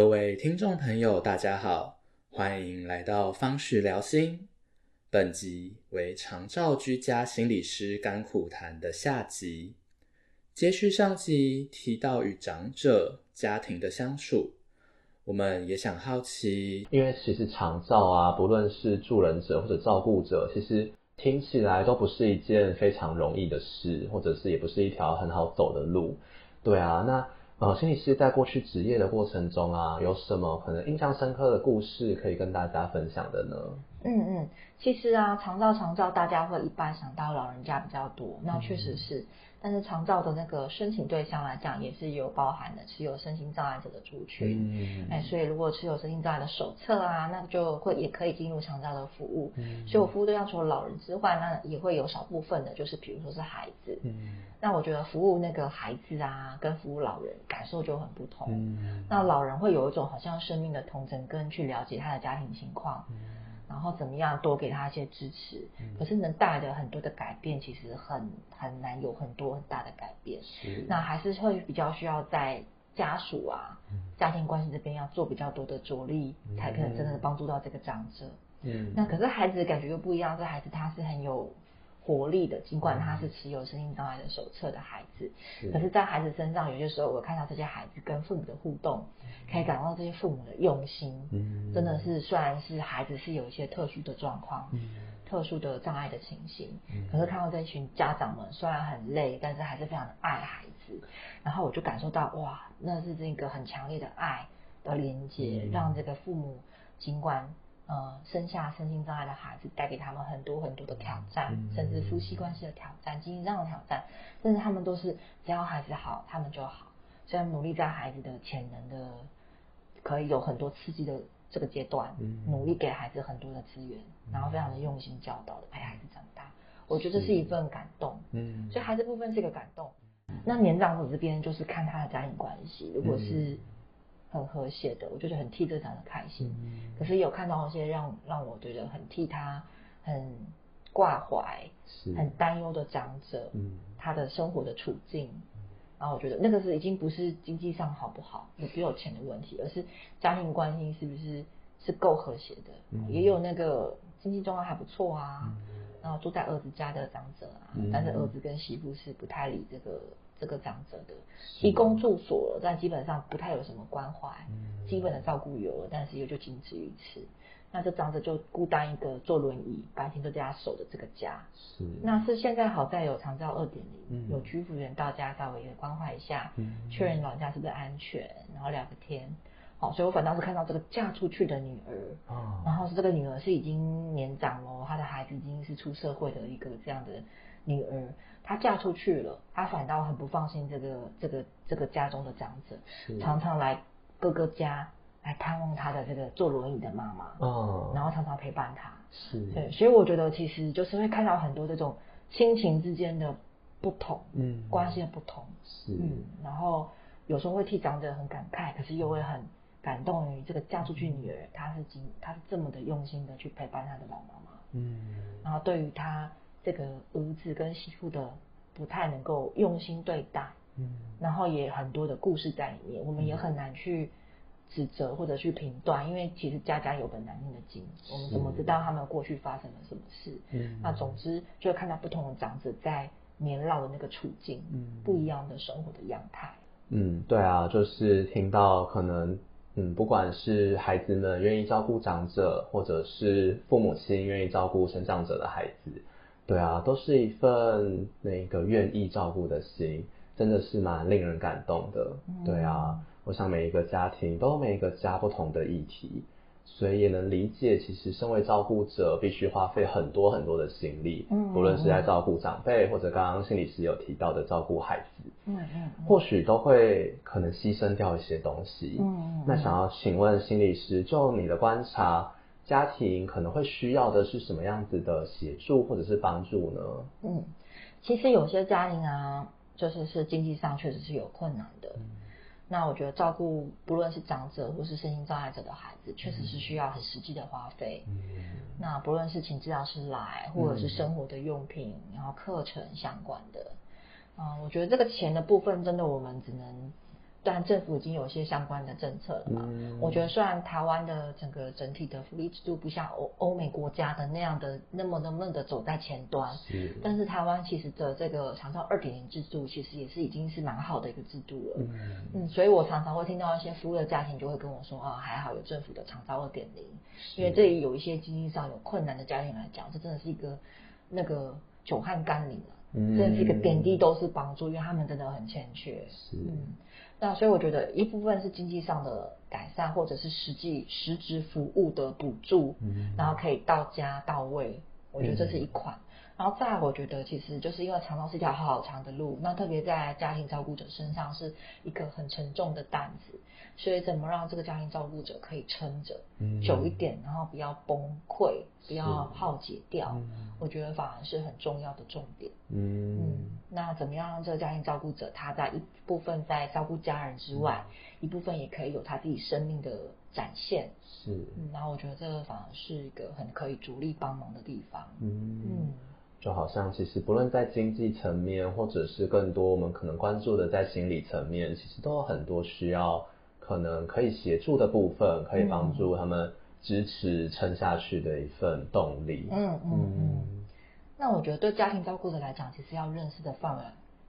各位听众朋友，大家好，欢迎来到方旭聊心。本集为长照居家心理师甘苦谈的下集，接续上集提到与长者家庭的相处，我们也想好奇，因为其实长照啊，不论是助人者或者照顾者，其实听起来都不是一件非常容易的事，或者是也不是一条很好走的路。对啊，那。呃，心理师在过去职业的过程中啊，有什么可能印象深刻的故事可以跟大家分享的呢？嗯嗯，其实啊，长照长照，大家会一般想到老人家比较多，那确实是。但是长照的那个申请对象来讲，也是有包含的持有身心障碍者的族群。嗯哎，所以如果持有身心障碍的手册啊，那就会也可以进入长照的服务。嗯。所以我服务对象除了老人之外，那也会有少部分的，就是比如说是孩子。嗯。那我觉得服务那个孩子啊，跟服务老人感受就很不同。嗯。那老人会有一种好像生命的童真，跟去了解他的家庭情况。嗯。然后怎么样多给他一些支持，可是能带来的很多的改变，其实很很难有很多很大的改变。是，那还是会比较需要在家属啊、家庭关系这边要做比较多的着力，才可能真的帮助到这个长者。嗯，那可是孩子感觉又不一样，这孩子他是很有。活力的，尽管他是持有身心障碍的手册的孩子，可是，在孩子身上，有些时候我看到这些孩子跟父母的互动，可以感到这些父母的用心，嗯。真的是虽然是孩子是有一些特殊的状况，特殊的障碍的情形，可是看到这群家长们虽然很累，但是还是非常的爱孩子，然后我就感受到哇，那是这个很强烈的爱的连接，让这个父母尽管。呃，生下身心障碍的孩子，带给他们很多很多的挑战，甚至夫妻关系的挑战、经济上的挑战，但是他们都是只要孩子好，他们就好。虽然努力在孩子的潜能的可以有很多刺激的这个阶段，努力给孩子很多的资源，然后非常的用心教导的陪孩子长大，我觉得这是一份感动。嗯，所以孩子部分是一个感动。那年长者这边就是看他的家庭关系，如果是。很和谐的，我就是很替这长的开心。可是有看到一些让让我觉得很替他很挂怀、很担忧的长者，他的生活的处境，然后我觉得那个是已经不是经济上好不好，有不有钱的问题，而是家庭关系是不是是够和谐的。也有那个经济状况还不错啊，然后住在儿子家的长者啊，但是儿子跟媳妇是不太理这个。这个长者的提供住所，但基本上不太有什么关怀，基本的照顾有了，但是又就仅止于此。那这长者就孤单一个坐轮椅，白天都在家守着这个家。是，那是现在好在有长照二点零，有居服员到家稍微关怀一下，确认老人家是不是安全，然后聊个天。好，所以我反倒是看到这个嫁出去的女儿，然后是这个女儿是已经年长了，她的孩子已经是出社会的一个这样的女儿。她嫁出去了，她反倒很不放心这个这个这个家中的长者，常常来哥哥家来探望她的这个坐轮椅的妈妈，哦，然后常常陪伴她，是，对，所以我觉得其实就是会看到很多这种亲情之间的不同，嗯，关系的不同，是，嗯，然后有时候会替长者很感慨，可是又会很感动于这个嫁出去女儿，她是经她是这么的用心的去陪伴她的老妈妈，嗯，然后对于她。这个儿子跟媳妇的不太能够用心对待，嗯，然后也很多的故事在里面，我们也很难去指责或者去评断，因为其实家家有本难念的经，我们怎么知道他们过去发生了什么事？嗯，那总之就会看到不同的长者在年老的那个处境，嗯，不一样的生活的样态。嗯，对啊，就是听到可能，嗯，不管是孩子们愿意照顾长者，或者是父母亲愿意照顾生长者的孩子。对啊，都是一份那个愿意照顾的心，真的是蛮令人感动的。对啊，我想每一个家庭都有每一个家不同的议题，所以也能理解，其实身为照顾者必须花费很多很多的心力，嗯，不论是在照顾长辈，或者刚刚心理师有提到的照顾孩子，嗯嗯，或许都会可能牺牲掉一些东西。嗯，那想要请问心理师，就你的观察。家庭可能会需要的是什么样子的协助或者是帮助呢？嗯，其实有些家庭啊，就是是经济上确实是有困难的。那我觉得照顾不论是长者或是身心障碍者的孩子，确实是需要很实际的花费。嗯，那不论是请治疗师来，或者是生活的用品，然后课程相关的，啊，我觉得这个钱的部分真的我们只能当然政府已经有一些相关的政策了嘛。嗯。我觉得虽然台湾的整个整体的福利制度不像欧欧美国家的那样的那么那么的走在前端，是，但是台湾其实的这个长照二点零制度，其实也是已经是蛮好的一个制度了。嗯。嗯，所以我常常会听到一些服务的家庭就会跟我说啊，还好有政府的长照二点零，因为对于有一些经济上有困难的家庭来讲，这真的是一个那个久旱甘霖啊，嗯。真的是一个点滴都是帮助，因为他们真的很欠缺。是。嗯，那所以我觉得一部分是经济上的改善，或者是实际实质服务的补助，嗯然后可以到家到位，我觉得这是一款。然后再来，我觉得其实就是因为长照是一条好好长的路，那特别在家庭照顾者身上是一个很沉重的担子，所以怎么让这个家庭照顾者可以撑着嗯久一点，然后不要崩溃，不要是耗竭掉，嗯我觉得反而是很重要的重点。嗯嗯，那怎么样让这个家庭照顾者，他在一部分在照顾家人之外，一部分也可以有他自己生命的展现。是，嗯，然后我觉得这个反而是一个很可以主力帮忙的地方。嗯嗯，就好像其实不论在经济层面，或者是更多我们可能关注的在心理层面，其实都有很多需要可能可以协助的部分，可以帮助他们支持撑下去的一份动力。嗯嗯嗯。那我觉得对家庭照顾者来讲，其实要认识的范围，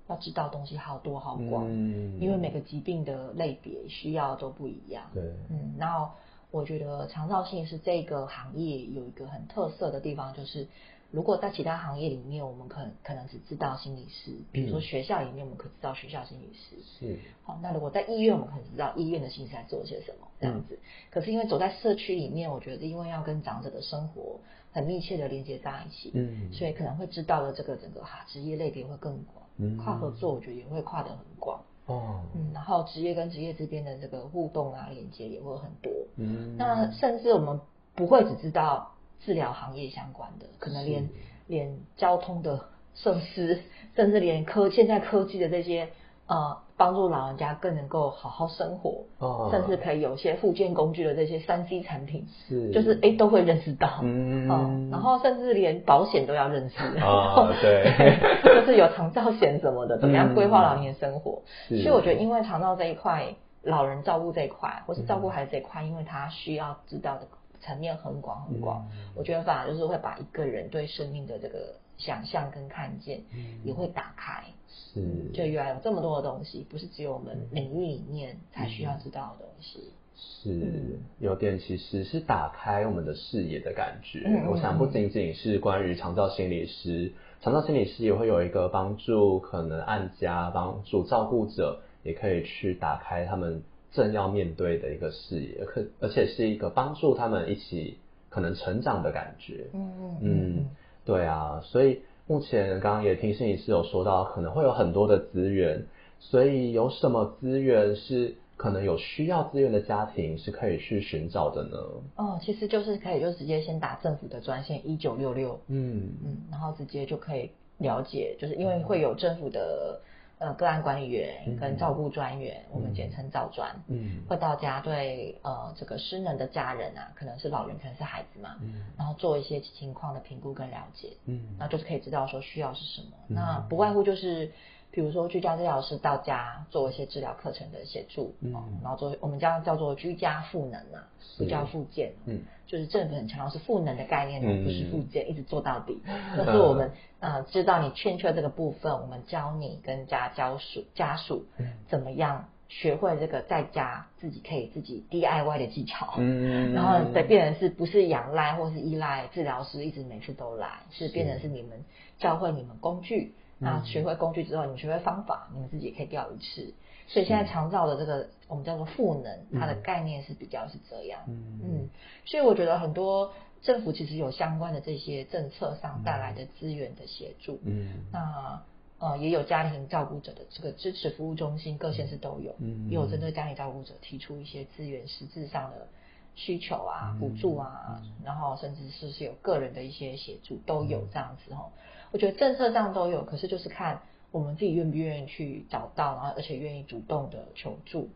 要知道东西好多好广，嗯因为每个疾病的类别需要都不一样。对，嗯，然后我觉得长照性是这个行业有一个很特色的地方，就是如果在其他行业里面，我们可能可能只知道心理师，比如说嗯学校里面我们可知道学校心理师。是，好，那如果在医院，我们可能知道医院的心理师在做些什么这样子。可是因为走在社区里面，我觉得因为要跟长者的生活很密切的连接在一起，嗯所以可能会知道的这个整个哈职业类别会更广，嗯跨合作我觉得也会跨得很广。哦，嗯，然后职业跟职业之间的这个互动啊、连接也会很多。嗯那甚至我们不会只知道治疗行业相关的，可能连是。连交通的设施，甚至连科现在科技的这些呃，帮助老人家更能够好好生活，哦。甚至可以有些附件工具的这些三 C 产品，是。就是哎都会认识到，嗯。哦然后甚至连保险都要认识，哦 对。就是有长照险什么的，怎么样规划老年生活。是。所以我觉得，因为长照这一块，老人照顾这一块，或是照顾孩子这一块，因为他需要知道的层面很广很广，嗯我觉得反而就是会把一个人对生命的这个想象跟看见嗯也会打开。是，就原来有这么多的东西，不是只有我们领域里面才需要知道的东西。是嗯有点其实是打开我们的视野的感觉。我想不仅仅是关于长照心理师，长照心理师也会有一个帮助可能按家、帮助照顾者，也可以去打开他们正要面对的一个视野，可而且是一个帮助他们一起可能成长的感觉。嗯嗯嗯，对啊，所以目前刚刚也听心理师有说到，可能会有很多的资源，所以有什么资源是可能有需要资源的家庭是可以去寻找的呢？哦，其实就是可以就直接先打政府的专线一九六六，嗯嗯，然后直接就可以了解，就是因为会有政府的呃个案管理员跟照顾专员，我们简称照专，嗯。会到家对呃这个失能的家人啊，可能是老人，可能是孩子嘛，嗯然后做一些情况的评估跟了解，嗯。那就是可以知道说需要是什么。嗯。那不外乎就是，比如说居家治疗师到家做一些治疗课程的协助，嗯。哦然后做我们叫叫做居家赋能啊，是。不叫复健，嗯。就是政府很强调是赋能的概念，嗯不是复健，一直做到底。就是我们呃知道你欠缺这个部分，我们教你跟家教属家属嗯。怎么样学会这个在家自己可以自己 DIY 的技巧。嗯然后再变成是不是仰赖或是依赖治疗师一直每次都来，是变成是你们教会你们工具，那学会工具之后，你们学会方法，你们自己也可以钓鱼吃。所以现在长照的这个我们叫做赋能，它的概念是比较是这样。嗯嗯，所以我觉得很多政府其实有相关的这些政策上带来的资源的协助。嗯那呃，也有家庭照顾者的这个支持服务中心，各县市都有，嗯也有针对家庭照顾者提出一些资源实质上的需求啊、嗯补助啊，然后甚至是是有个人的一些协助都有这样子哦。我觉得政策上都有，可是就是看我们自己愿不愿意去找到，然后而且愿意主动的求助。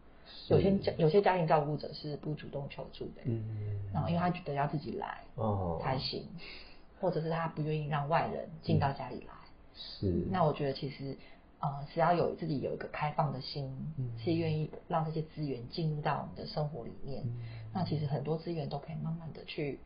有些家有些家庭照顾者是不主动求助的，嗯然后因为他觉得要自己来哦才行，或者是他不愿意让外人进到家里来。是那我觉得其实，呃只要有自己有一个开放的心，嗯是愿意让这些资源进入到我们的生活里面。嗯那其实很多资源都可以慢慢的去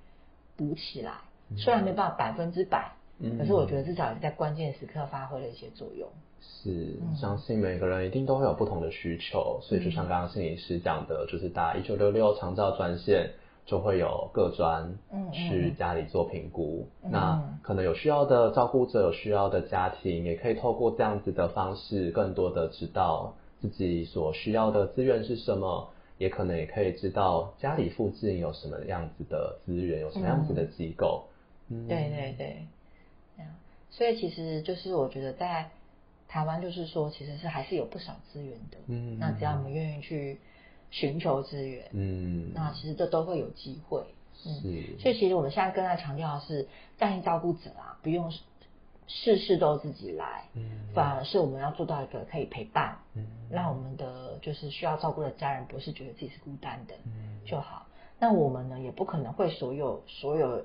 补起来，嗯虽然没办法百分之百，嗯可是我觉得至少在关键时刻发挥了一些作用。是嗯，相信每个人一定都会有不同的需求，所以就像刚刚心理师讲的，就是打一九六六长照专线，就会有各专去家里做评估。嗯那可能有需要的照顾者、有需要的家庭，也可以透过这样子的方式，更多的知道自己所需要的资源是什么，也可能也可以知道家里附近有什么样子的资源，有什么样子的机构。嗯，对对对，所以其实就是我觉得在台湾，就是说其实是还是有不少资源的。嗯那只要我们愿意去寻求资源，嗯，那其实这都会有机会。嗯，是，所以其实我们现在更在强调的是，家庭照顾者啊，不用事事都自己来，嗯反而是我们要做到一个可以陪伴，嗯让我们的就是需要照顾的家人不是觉得自己是孤单的嗯就好。那我们呢，也不可能会所有所有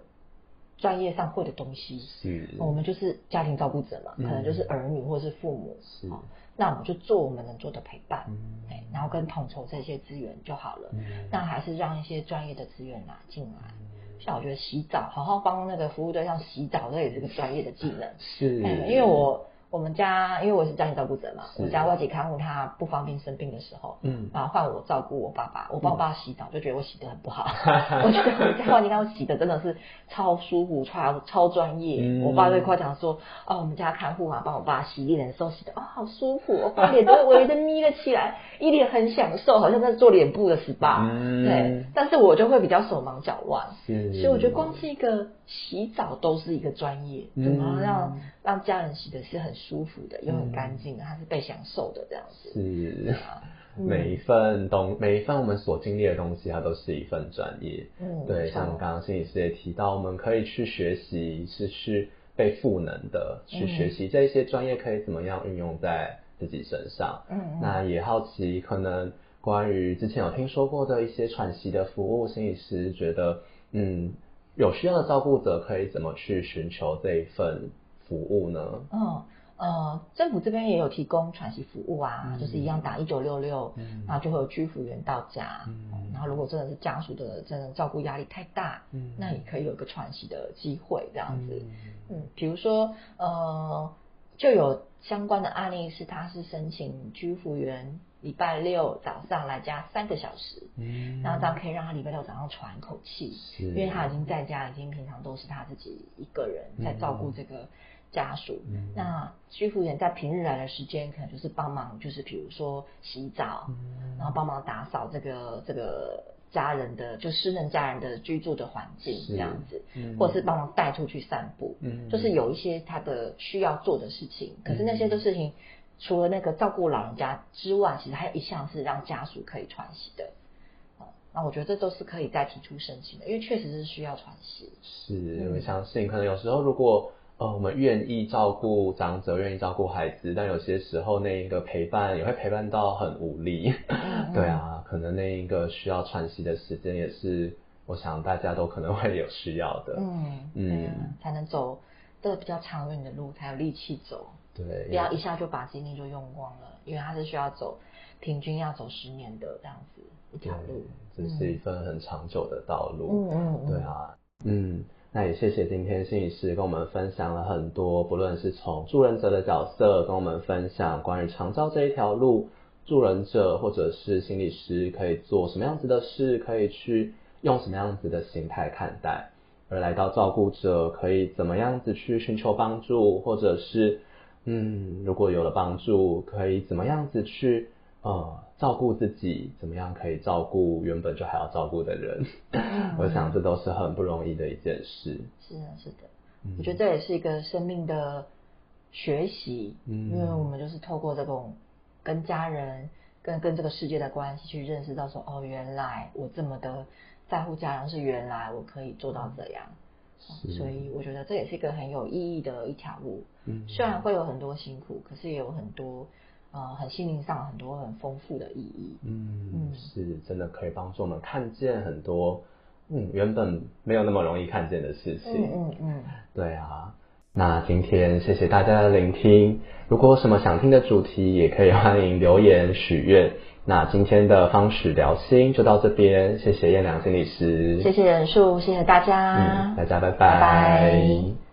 专业上会的东西，是，我们就是家庭照顾者嘛，嗯。可能就是儿女或是父母，是。哦那我们就做我们能做的陪伴，嗯。哎，然后跟统筹这些资源就好了。嗯。那还是让一些专业的资源拿进来。像我觉得洗澡，好好帮那个服务对象洗澡，这也是个专业的技能。是，哎因为我我们家，因为我是家庭照顾者嘛，是。我家外籍看护他不方便生病的时候，嗯。然后换我照顾我爸爸，我帮我爸爸洗澡，就觉得我洗得很不好。我觉得我们家外籍看护洗的真的是超舒服、超超专业。嗯。我爸会夸奖说：“哦，我们家看护啊，帮我爸洗脸的时候洗的哦，好舒服，我把脸都微微的眯了起来，一脸很享受，好像在做脸部的 SPA。嗯对，但是我就会比较手忙脚乱。是，所以我觉得光是一个洗澡都是一个专业，嗯怎么让让家人洗的是很舒服的，又很干净的，他是被享受的这样子。是每一份东每一份我们所经历的东西，它都是一份专业。嗯对，像刚刚心理师也提到，我们可以去学习，是去被赋能的，去嗯学习这一些专业可以怎么样运用在自己身上。嗯嗯那也好奇，可能关于之前有听说过的一些喘息的服务，心理师觉得，嗯，有需要的照顾者可以怎么去寻求这一份服务呢？嗯呃，政府这边也有提供喘息服务啊，嗯就是一样打一九六六嗯，然后就会有居服员到家。嗯然后如果真的是家属的真的照顾压力太大，嗯那也可以有一个喘息的机会这样子。嗯嗯，比如说呃，就有相关的案例是，他是申请居服员礼拜六早上来家三个小时，嗯。然后这样可以让他礼拜六早上喘一口气，是。因为他已经在家，已经平常都是他自己一个人在照顾这个家属。嗯。那居服员在平日来的时间，可能就是帮忙，就是比如说洗澡，嗯。然后帮忙打扫这个这个家人的就失能家人的居住的环境是这样子，嗯或者是帮忙带出去散步，嗯就是有一些他的需要做的事情。可是那些的事情，除了那个照顾老人家之外，其实还有一项是让家属可以喘息的。哦那我觉得这都是可以再提出申请的，因为确实是需要喘息。是，我相信可能有时候如果呃我们愿意照顾长者，愿意照顾孩子，但有些时候那一个陪伴也会陪伴到很无力。嗯 对啊，可能那一个需要喘息的时间也是，我想大家都可能会有需要的。嗯嗯对啊，才能走的比较长远的路，才有力气走，对，不要一下就把精力就用光了，因为他是需要走平均要走十年的这样子一条路。这是一份很长久的道路。嗯嗯嗯对啊，嗯，那也谢谢今天心理师跟我们分享了很多，不论是从助人者的角色跟我们分享关于长照这一条路，助人者或者是心理师可以做什么样子的事，可以去用什么样子的心态看待，而来到照顾者可以怎么样子去寻求帮助，或者是嗯，如果有了帮助，可以怎么样子去呃照顾自己，怎么样可以照顾原本就还要照顾的人。我想这都是很不容易的一件事。是的，是的，嗯我觉得这也是一个生命的学习，嗯因为我们就是透过这种跟家人、跟跟这个世界的关系，去认识到说，哦，原来我这么的在乎家人，是原来我可以做到这样，是所以我觉得这也是一个很有意义的一条路。嗯虽然会有很多辛苦，可是也有很多呃很心灵上很多很丰富的意义。嗯嗯，是真的可以帮助我们看见很多嗯原本没有那么容易看见的事情。嗯嗯嗯，对啊，那今天谢谢大家的聆听，如果有什么想听的主题，也可以欢迎留言许愿。那今天的方式聊心就到这边，谢谢燕良心理师，谢谢人数，谢谢大家，嗯，大家拜。拜拜